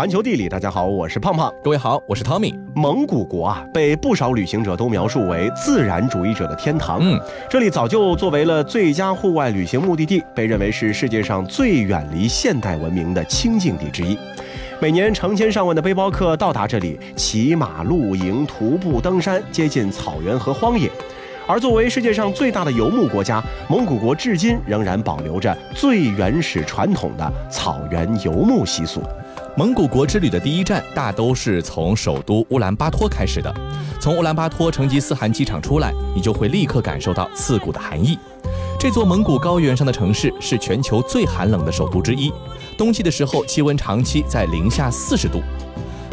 环球地理，大家好，我是胖胖。各位好，我是 Tommy。蒙古国啊，被不少旅行者都描述为自然主义者的天堂。嗯，这里早就作为了最佳户外旅行目的地，被认为是世界上最远离现代文明的清净地之一。每年成千上万的背包客到达这里，骑马、露营、徒步、登山，接近草原和荒野。而作为世界上最大的游牧国家，蒙古国至今仍然保留着最原始传统的草原游牧习俗。蒙古国之旅的第一站大都是从首都乌兰巴托开始的。从乌兰巴托成吉思汗机场出来，你就会立刻感受到刺骨的寒意。这座蒙古高原上的城市是全球最寒冷的首都之一，冬季的时候气温长期在零下四十度。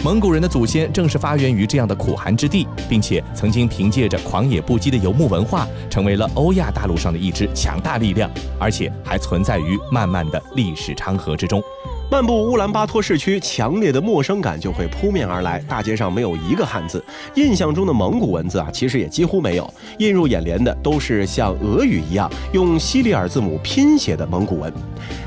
蒙古人的祖先正是发源于这样的苦寒之地，并且曾经凭借着狂野不羁的游牧文化，成为了欧亚大陆上的一支强大力量，而且还存在于漫漫的历史长河之中。漫步乌兰巴托市区，强烈的陌生感就会扑面而来。大街上没有一个汉字，印象中的蒙古文字啊，其实也几乎没有。映入眼帘的都是像俄语一样用西里尔字母拼写的蒙古文。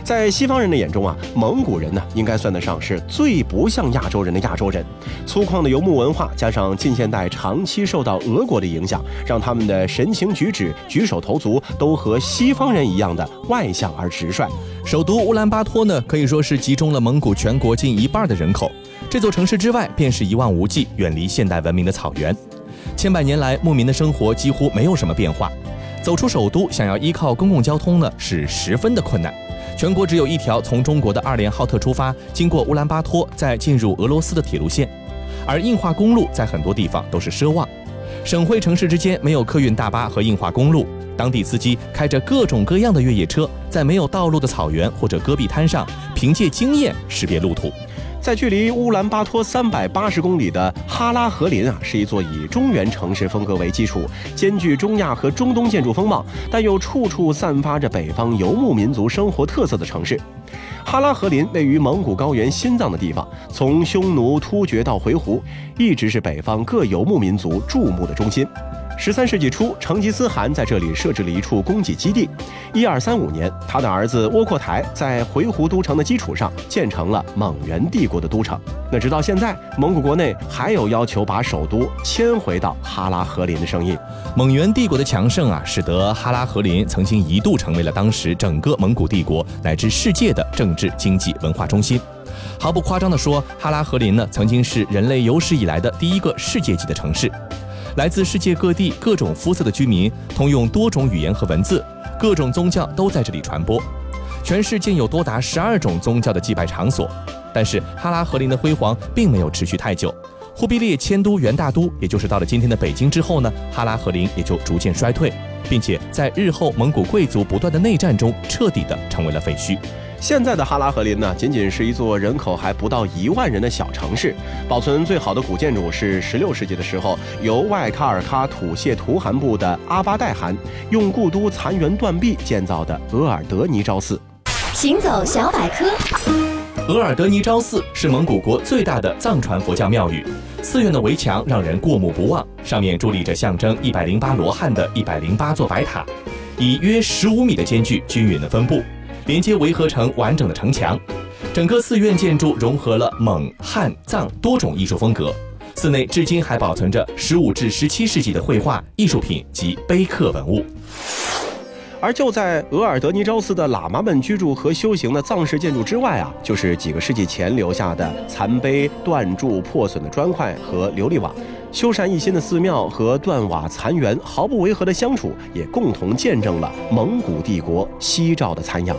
在西方人的眼中啊，蒙古人呢，应该算得上是最不像亚洲人的亚洲人。粗犷的游牧文化，加上近现代长期受到俄国的影响，让他们的神情举止、举手投足都和西方人一样的外向而直率。首都乌兰巴托呢，可以说是集中了蒙古全国近一半的人口。这座城市之外，便是一望无际、远离现代文明的草原。千百年来，牧民的生活几乎没有什么变化。走出首都，想要依靠公共交通呢，是十分的困难。全国只有一条从中国的二连浩特出发，经过乌兰巴托，再进入俄罗斯的铁路线。而硬化公路在很多地方都是奢望。省会城市之间没有客运大巴和硬化公路。当地司机开着各种各样的越野车，在没有道路的草原或者戈壁滩上，凭借经验识别路途。在距离乌兰巴托三百八十公里的哈拉和林啊，是一座以中原城市风格为基础，兼具中亚和中东建筑风貌，但又处处散发着北方游牧民族生活特色的城市。哈拉和林位于蒙古高原心脏的地方，从匈奴、突厥到回鹘，一直是北方各游牧民族注目的中心。十三世纪初，成吉思汗在这里设置了一处供给基地。一二三五年，他的儿子窝阔台在回鹘都城的基础上建成了蒙元帝国的都城。那直到现在，蒙古国内还有要求把首都迁回到哈拉和林的声音。蒙元帝国的强盛啊，使得哈拉和林曾经一度成为了当时整个蒙古帝国乃至世界的政治、经济、文化中心。毫不夸张地说，哈拉和林呢，曾经是人类有史以来的第一个世界级的城市。来自世界各地各种肤色的居民，通用多种语言和文字，各种宗教都在这里传播。全市建有多达十二种宗教的祭拜场所。但是哈拉和林的辉煌并没有持续太久。忽必烈迁都元大都，也就是到了今天的北京之后呢，哈拉和林也就逐渐衰退，并且在日后蒙古贵族不断的内战中，彻底的成为了废墟。现在的哈拉和林呢，仅仅是一座人口还不到一万人的小城市。保存最好的古建筑是16世纪的时候，由外喀尔喀土谢图汗部的阿巴代汗用故都残垣断壁建造的额尔德尼昭寺。行走小百科，额尔德尼昭寺是蒙古国最大的藏传佛教庙宇，寺院的围墙让人过目不忘，上面伫立着象征一百零八罗汉的一百零八座白塔，以约十五米的间距均匀的分布。连接围合成完整的城墙，整个寺院建筑融合了蒙、汉、藏多种艺术风格。寺内至今还保存着15至17世纪的绘画艺术品及碑刻文物。而就在额尔德尼昭寺的喇嘛们居住和修行的藏式建筑之外啊，就是几个世纪前留下的残碑、断柱、破损的砖块和琉璃瓦。修缮一新的寺庙和断瓦残垣毫不违和的相处，也共同见证了蒙古帝国夕照的残阳。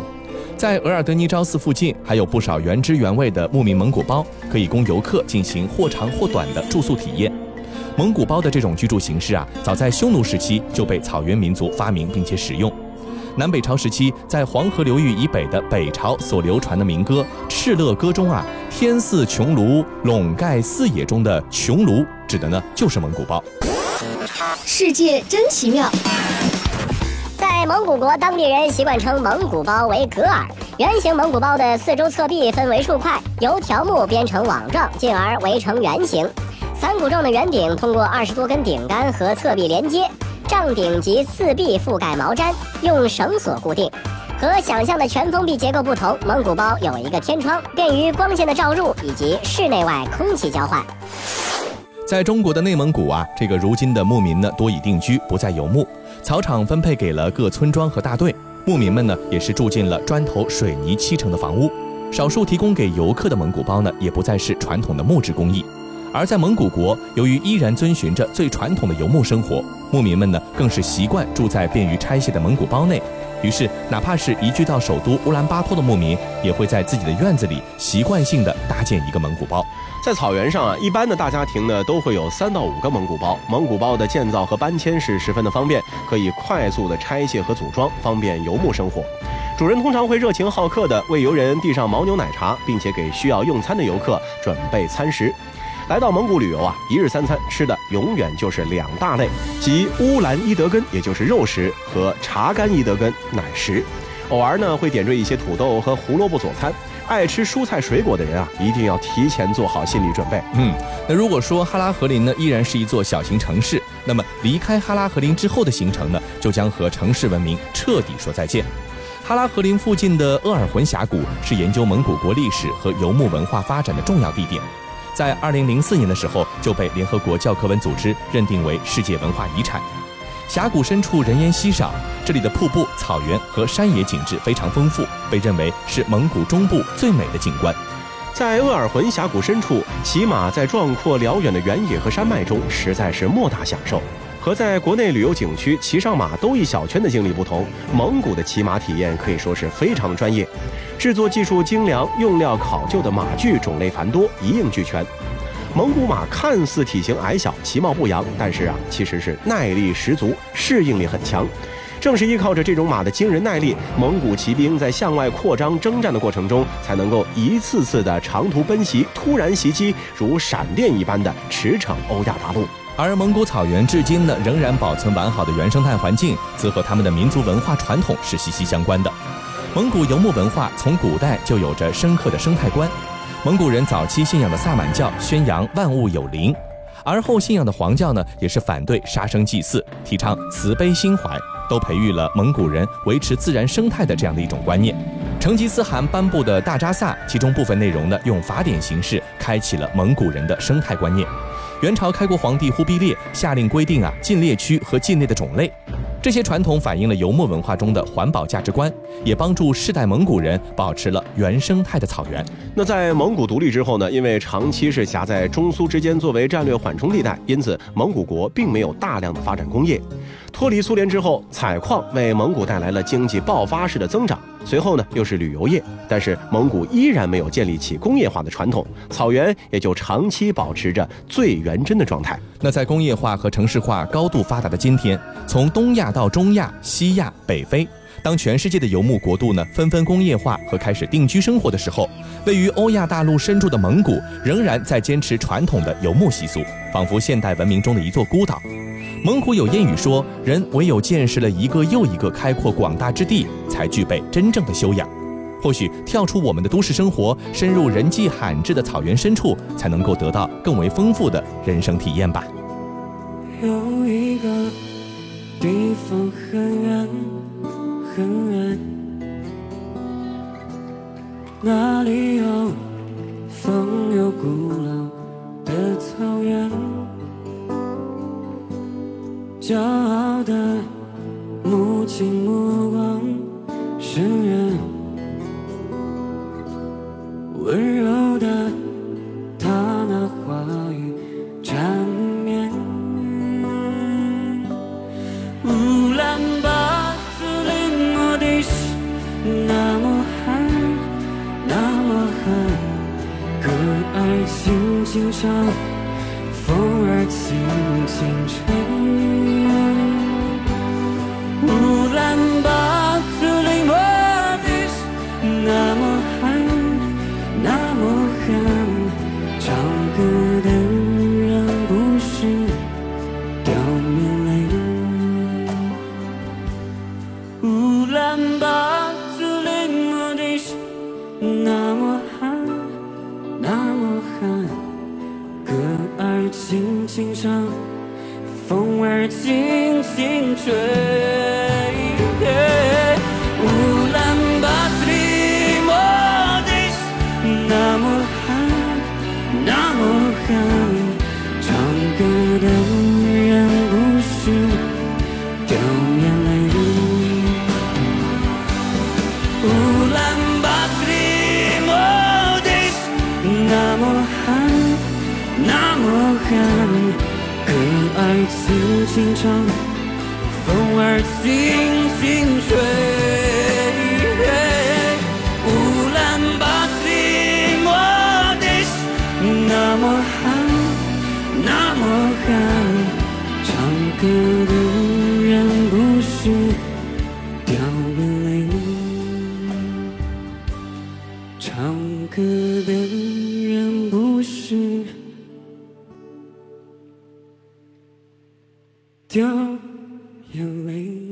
在额尔德尼昭寺附近，还有不少原汁原味的牧民蒙古包，可以供游客进行或长或短的住宿体验。蒙古包的这种居住形式啊，早在匈奴时期就被草原民族发明并且使用。南北朝时期，在黄河流域以北的北朝所流传的民歌《敕勒歌》中啊，“天似穹庐，笼盖四野”中的“穹庐”指的呢就是蒙古包。世界真奇妙，在蒙古国，当地人习惯称蒙古包为格尔。圆形蒙古包的四周侧壁分为数块，由条木编成网状，进而围成圆形。伞骨状的圆顶通过二十多根顶杆和侧壁连接。帐顶及四壁覆盖毛毡，用绳索固定。和想象的全封闭结构不同，蒙古包有一个天窗，便于光线的照入以及室内外空气交换。在中国的内蒙古啊，这个如今的牧民呢多已定居，不再游牧，草场分配给了各村庄和大队，牧民们呢也是住进了砖头、水泥砌成的房屋，少数提供给游客的蒙古包呢也不再是传统的木质工艺。而在蒙古国，由于依然遵循着最传统的游牧生活，牧民们呢更是习惯住在便于拆卸的蒙古包内。于是，哪怕是移居到首都乌兰巴托的牧民，也会在自己的院子里习惯性的搭建一个蒙古包。在草原上啊，一般的大家庭呢都会有三到五个蒙古包。蒙古包的建造和搬迁是十分的方便，可以快速的拆卸和组装，方便游牧生活。主人通常会热情好客的为游人递上牦牛奶茶，并且给需要用餐的游客准备餐食。来到蒙古旅游啊，一日三餐吃的永远就是两大类，即乌兰伊德根，也就是肉食，和查干伊德根奶食。偶尔呢会点缀一些土豆和胡萝卜佐餐。爱吃蔬菜水果的人啊，一定要提前做好心理准备。嗯，那如果说哈拉和林呢依然是一座小型城市，那么离开哈拉和林之后的行程呢，就将和城市文明彻底说再见。哈拉和林附近的鄂尔浑峡谷是研究蒙古国历史和游牧文化发展的重要地点。在二零零四年的时候，就被联合国教科文组织认定为世界文化遗产。峡谷深处人烟稀少，这里的瀑布、草原和山野景致非常丰富，被认为是蒙古中部最美的景观。在鄂尔浑峡谷深处骑马，在壮阔辽远的原野和山脉中，实在是莫大享受。和在国内旅游景区骑上马兜一小圈的经历不同，蒙古的骑马体验可以说是非常专业，制作技术精良，用料考究的马具种类繁多，一应俱全。蒙古马看似体型矮小，其貌不扬，但是啊，其实是耐力十足，适应力很强。正是依靠着这种马的惊人耐力，蒙古骑兵在向外扩张征战的过程中，才能够一次次的长途奔袭、突然袭击，如闪电一般的驰骋欧亚大陆。而蒙古草原至今呢，仍然保存完好的原生态环境，则和他们的民族文化传统是息息相关的。蒙古游牧文化从古代就有着深刻的生态观。蒙古人早期信仰的萨满教宣扬万物有灵，而后信仰的黄教呢，也是反对杀生祭祀，提倡慈悲心怀，都培育了蒙古人维持自然生态的这样的一种观念。成吉思汗颁布的大扎萨，其中部分内容呢，用法典形式开启了蒙古人的生态观念。元朝开国皇帝忽必烈下令规定啊禁猎区和境内的种类，这些传统反映了游牧文化中的环保价值观，也帮助世代蒙古人保持了原生态的草原。那在蒙古独立之后呢？因为长期是夹在中苏之间作为战略缓冲地带，因此蒙古国并没有大量的发展工业。脱离苏联之后，采矿为蒙古带来了经济爆发式的增长。随后呢，又是旅游业，但是蒙古依然没有建立起工业化的传统，草原也就长期保持着最原真的状态。那在工业化和城市化高度发达的今天，从东亚到中亚、西亚、北非，当全世界的游牧国度呢纷纷工业化和开始定居生活的时候，位于欧亚大陆深处的蒙古仍然在坚持传统的游牧习俗，仿佛现代文明中的一座孤岛。蒙古有谚语说：“人唯有见识了一个又一个开阔广大之地，才具备真正的修养。”或许跳出我们的都市生活，深入人迹罕至的草原深处，才能够得到更为丰富的人生体验吧。有一个地方很远很远，那里有风有古老的草原。骄傲的母亲目光深远，爱轻轻唱，风儿轻轻吹。对乌兰巴托的那么那么唱歌的人不许掉眼泪乌兰巴托的那么那么可爱经儿轻轻吹。乌兰巴托，的心那么寒，那么寒，唱歌的人不是掉眼泪，唱歌的人不是掉眼泪。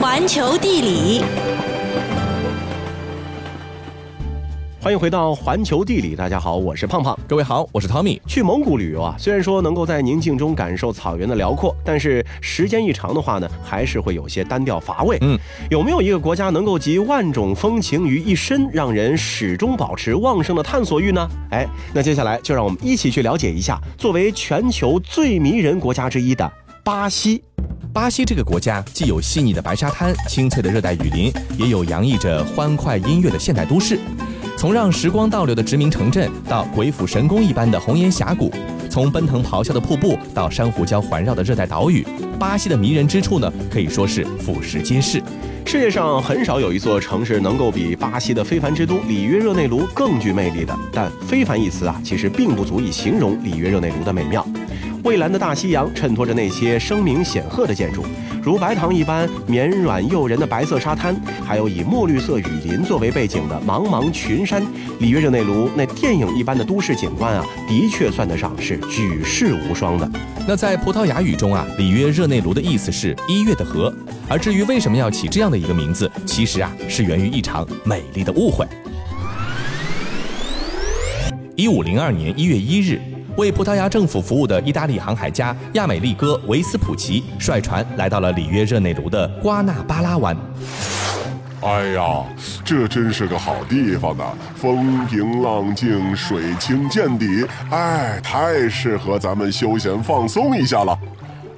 环球地理，欢迎回到环球地理，大家好，我是胖胖。各位好，我是 Tommy。去蒙古旅游啊，虽然说能够在宁静中感受草原的辽阔，但是时间一长的话呢，还是会有些单调乏味。嗯，有没有一个国家能够集万种风情于一身，让人始终保持旺盛的探索欲呢？哎，那接下来就让我们一起去了解一下，作为全球最迷人国家之一的巴西。巴西这个国家既有细腻的白沙滩、清脆的热带雨林，也有洋溢着欢快音乐的现代都市。从让时光倒流的殖民城镇，到鬼斧神工一般的红岩峡谷，从奔腾咆哮的瀑布到珊瑚礁环绕的热带岛屿，巴西的迷人之处呢，可以说是俯拾皆是。世界上很少有一座城市能够比巴西的非凡之都里约热内卢更具魅力的，但“非凡”一词啊，其实并不足以形容里约热内卢的美妙。蔚蓝的大西洋衬托着那些声名显赫的建筑，如白糖一般绵软诱人的白色沙滩，还有以墨绿色雨林作为背景的茫茫群山。里约热内卢那电影一般的都市景观啊，的确算得上是举世无双的。那在葡萄牙语中啊，里约热内卢的意思是一月的河。而至于为什么要起这样的一个名字，其实啊，是源于一场美丽的误会。一五零二年一月一日，为葡萄牙政府服务的意大利航海家亚美利哥·维斯普奇率船来到了里约热内卢的瓜纳巴拉湾。哎呀，这真是个好地方啊！风平浪静，水清见底，哎，太适合咱们休闲放松一下了。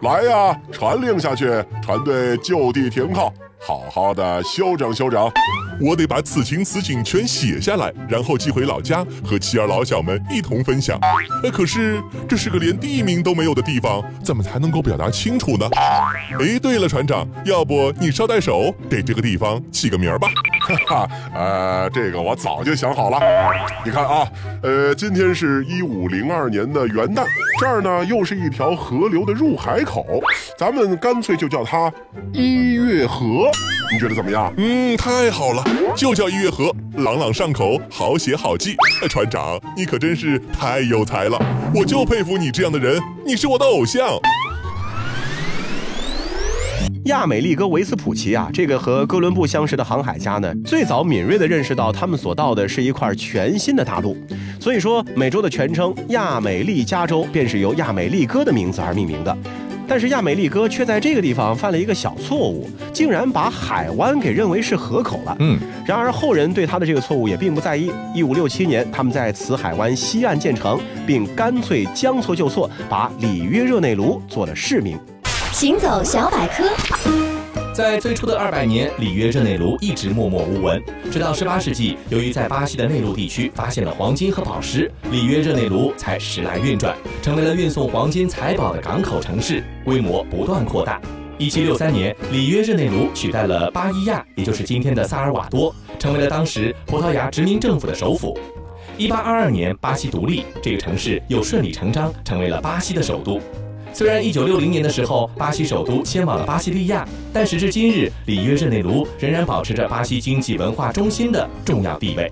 来呀，船令下去，船队就地停靠，好好的休整休整。我得把此情此景全写下来，然后寄回老家，和妻儿老小们一同分享。呃，可是这是个连地名都没有的地方，怎么才能够表达清楚呢？哎，对了，船长，要不你捎带手给这个地方起个名儿吧？哈哈，呃，这个我早就想好了。你看啊，呃，今天是一五零二年的元旦，这儿呢又是一条河流的入海口，咱们干脆就叫它一月河，你觉得怎么样？嗯，太好了，就叫一月河，朗朗上口，好写好记。船长，你可真是太有才了，我就佩服你这样的人，你是我的偶像。亚美利哥维斯普奇啊，这个和哥伦布相识的航海家呢，最早敏锐地认识到他们所到的是一块全新的大陆，所以说美洲的全称亚美利加州便是由亚美利哥的名字而命名的。但是亚美利哥却在这个地方犯了一个小错误，竟然把海湾给认为是河口了。嗯，然而后人对他的这个错误也并不在意。一五六七年，他们在此海湾西岸建成，并干脆将错就错，把里约热内卢做了市名。行走小百科，在最初的二百年，里约热内卢一直默默无闻。直到十八世纪，由于在巴西的内陆地区发现了黄金和宝石，里约热内卢才时来运转，成为了运送黄金财宝的港口城市，规模不断扩大。一七六三年，里约热内卢取代了巴伊亚，也就是今天的萨尔瓦多，成为了当时葡萄牙殖民政府的首府。一八二二年，巴西独立，这个城市又顺理成章成为了巴西的首都。虽然1960年的时候，巴西首都迁往了巴西利亚，但时至今日，里约热内卢仍然保持着巴西经济文化中心的重要地位。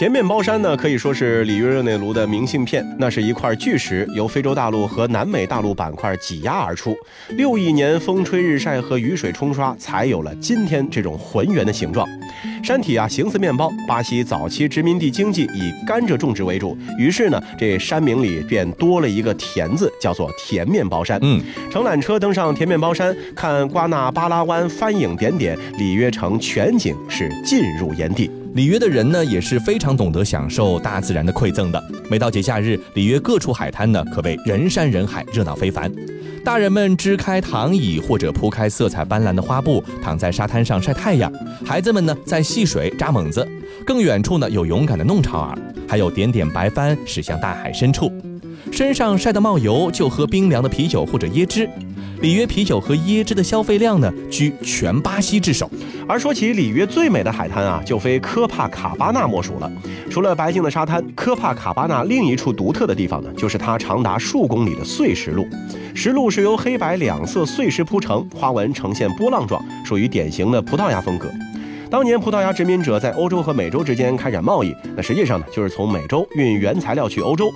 甜面包山呢，可以说是里约热内卢的明信片。那是一块巨石，由非洲大陆和南美大陆板块挤压而出，六亿年风吹日晒和雨水冲刷，才有了今天这种浑圆的形状。山体啊形似面包。巴西早期殖民地经济以甘蔗种植为主，于是呢，这山名里便多了一个“甜”字，叫做甜面包山。嗯，乘缆车登上甜面包山，看瓜纳巴拉湾帆影点点，里约城全景是尽入眼底。里约的人呢也是非常懂得享受大自然的馈赠的。每到节假日，里约各处海滩呢可谓人山人海，热闹非凡。大人们支开躺椅或者铺开色彩斑斓的花布，躺在沙滩上晒太阳；孩子们呢在戏水扎猛子。更远处呢有勇敢的弄潮儿，还有点点白帆驶向大海深处，身上晒得冒油，就喝冰凉的啤酒或者椰汁。里约啤酒和椰汁的消费量呢，居全巴西之首。而说起里约最美的海滩啊，就非科帕卡巴纳莫属了。除了白净的沙滩，科帕卡巴纳另一处独特的地方呢，就是它长达数公里的碎石路。石路是由黑白两色碎石铺成，花纹呈现波浪状，属于典型的葡萄牙风格。当年葡萄牙殖民者在欧洲和美洲之间开展贸易，那实际上呢，就是从美洲运原材料去欧洲。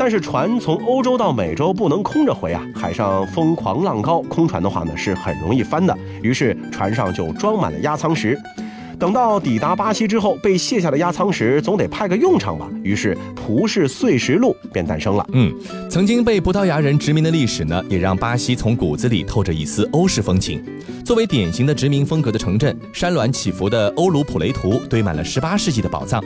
但是船从欧洲到美洲不能空着回啊，海上风狂浪高，空船的话呢是很容易翻的。于是船上就装满了压舱石。等到抵达巴西之后，被卸下的压舱石总得派个用场吧，于是葡式碎石路便诞生了。嗯，曾经被葡萄牙人殖民的历史呢，也让巴西从骨子里透着一丝欧式风情。作为典型的殖民风格的城镇，山峦起伏的欧鲁普雷图堆满了18世纪的宝藏。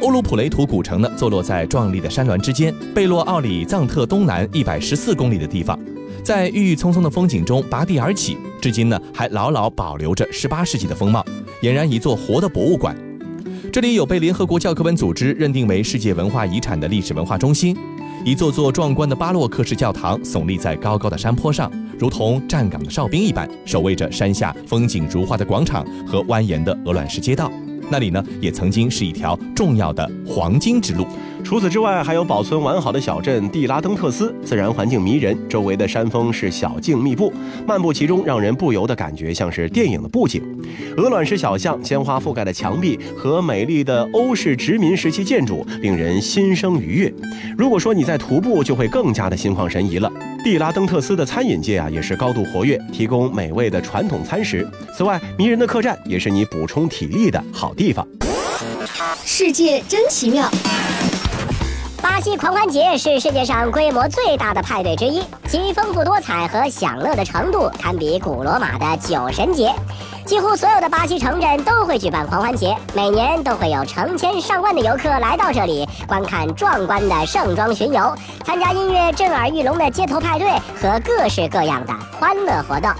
欧鲁普雷图古城呢，坐落在壮丽的山峦之间，贝洛奥里藏特东南一百十四公里的地方，在郁郁葱葱的风景中拔地而起，至今呢还牢牢保留着十八世纪的风貌，俨然一座活的博物馆。这里有被联合国教科文组织认定为世界文化遗产的历史文化中心，一座座壮观的巴洛克式教堂耸立在高高的山坡上，如同站岗的哨兵一般，守卫着山下风景如画的广场和蜿蜒的鹅卵石街道。那里呢，也曾经是一条重要的黄金之路。除此之外，还有保存完好的小镇蒂拉登特斯，自然环境迷人，周围的山峰是小径密布，漫步其中，让人不由得感觉像是电影的布景。鹅卵石小巷、鲜花覆盖的墙壁和美丽的欧式殖民时期建筑，令人心生愉悦。如果说你在徒步，就会更加的心旷神怡了。蒂拉登特斯的餐饮界啊，也是高度活跃，提供美味的传统餐食。此外，迷人的客栈也是你补充体力的好地方。世界真奇妙。巴西狂欢节是世界上规模最大的派对之一，其丰富多彩和享乐的程度堪比古罗马的酒神节。几乎所有的巴西城镇都会举办狂欢节，每年都会有成千上万的游客来到这里观看壮观的盛装巡游，参加音乐震耳欲聋的街头派对和各式各样的欢乐活动。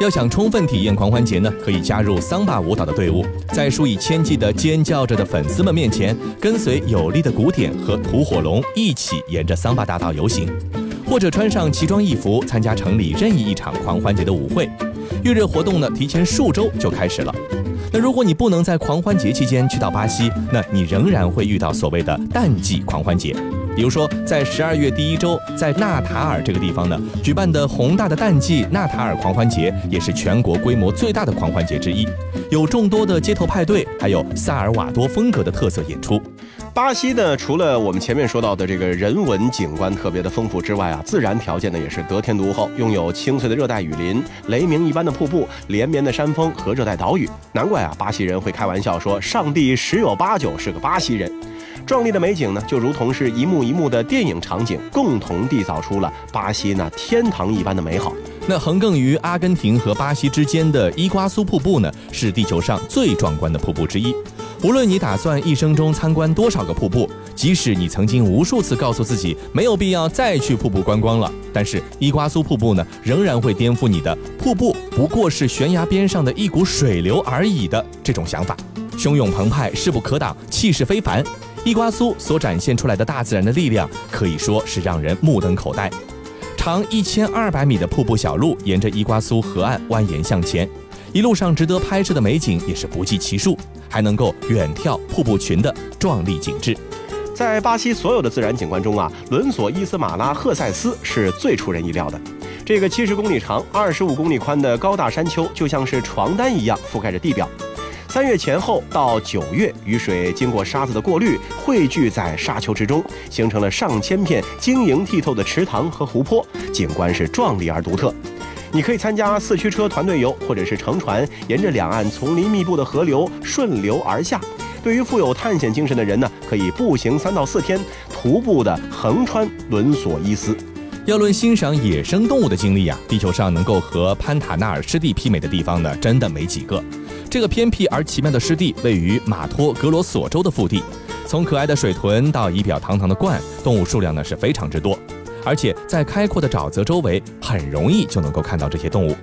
要想充分体验狂欢节呢，可以加入桑巴舞蹈的队伍，在数以千计的尖叫着的粉丝们面前，跟随有力的鼓点和吐火龙一起沿着桑巴大道游行，或者穿上奇装异服参加城里任意一场狂欢节的舞会。预热活动呢，提前数周就开始了。那如果你不能在狂欢节期间去到巴西，那你仍然会遇到所谓的淡季狂欢节。比如说，在十二月第一周，在纳塔尔这个地方呢，举办的宏大的淡季纳塔尔狂欢节，也是全国规模最大的狂欢节之一，有众多的街头派对，还有萨尔瓦多风格的特色演出。巴西呢，除了我们前面说到的这个人文景观特别的丰富之外啊，自然条件呢也是得天独厚，拥有清脆的热带雨林、雷鸣一般的瀑布、连绵的山峰和热带岛屿。难怪啊，巴西人会开玩笑说，上帝十有八九是个巴西人。壮丽的美景呢，就如同是一幕一幕的电影场景，共同缔造出了巴西那天堂一般的美好。那横亘于阿根廷和巴西之间的伊瓜苏瀑布呢，是地球上最壮观的瀑布之一。无论你打算一生中参观多少个瀑布，即使你曾经无数次告诉自己没有必要再去瀑布观光了，但是伊瓜苏瀑布呢，仍然会颠覆你的瀑布不过是悬崖边上的一股水流而已的这种想法。汹涌澎湃，势不可挡，气势非凡。伊瓜苏所展现出来的大自然的力量，可以说是让人目瞪口呆。长一千二百米的瀑布小路沿着伊瓜苏河岸蜿蜒向前，一路上值得拍摄的美景也是不计其数，还能够远眺瀑布群的壮丽景致。在巴西所有的自然景观中啊，伦索伊斯马拉赫塞斯是最出人意料的。这个七十公里长、二十五公里宽的高大山丘，就像是床单一样覆盖着地表。三月前后到九月，雨水经过沙子的过滤，汇聚在沙丘之中，形成了上千片晶莹剔透的池塘和湖泊，景观是壮丽而独特。你可以参加四驱车团队游，或者是乘船沿着两岸丛林密布的河流顺流而下。对于富有探险精神的人呢，可以步行三到四天，徒步的横穿伦索伊斯。要论欣赏野生动物的经历啊，地球上能够和潘塔纳尔湿地媲美的地方呢，真的没几个。这个偏僻而奇妙的湿地位于马托格罗索州的腹地，从可爱的水豚到仪表堂堂的鹳，动物数量呢是非常之多。而且在开阔的沼泽周围，很容易就能够看到这些动物。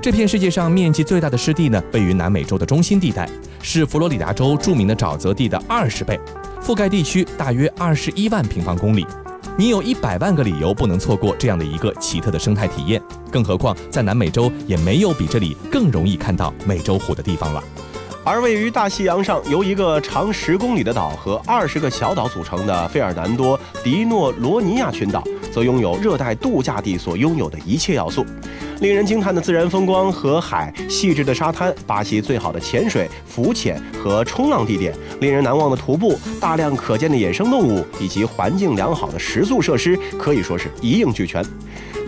这片世界上面积最大的湿地呢，位于南美洲的中心地带，是佛罗里达州著名的沼泽地的二十倍，覆盖地区大约二十一万平方公里。你有一百万个理由不能错过这样的一个奇特的生态体验，更何况在南美洲也没有比这里更容易看到美洲虎的地方了。而位于大西洋上，由一个长十公里的岛和二十个小岛组成的费尔南多·迪诺罗尼亚群岛，则拥有热带度假地所拥有的一切要素。令人惊叹的自然风光和海，细致的沙滩，巴西最好的潜水、浮潜和冲浪地点，令人难忘的徒步，大量可见的野生动物，以及环境良好的食宿设施，可以说是一应俱全。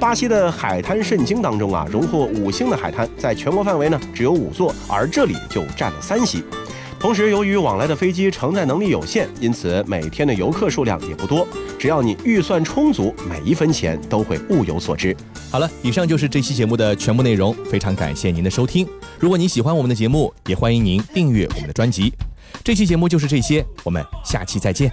巴西的海滩圣经当中啊，荣获五星的海滩，在全国范围呢只有五座，而这里就占了三席。同时，由于往来的飞机承载能力有限，因此每天的游客数量也不多。只要你预算充足，每一分钱都会物有所值。好了，以上就是这期节目的全部内容，非常感谢您的收听。如果您喜欢我们的节目，也欢迎您订阅我们的专辑。这期节目就是这些，我们下期再见。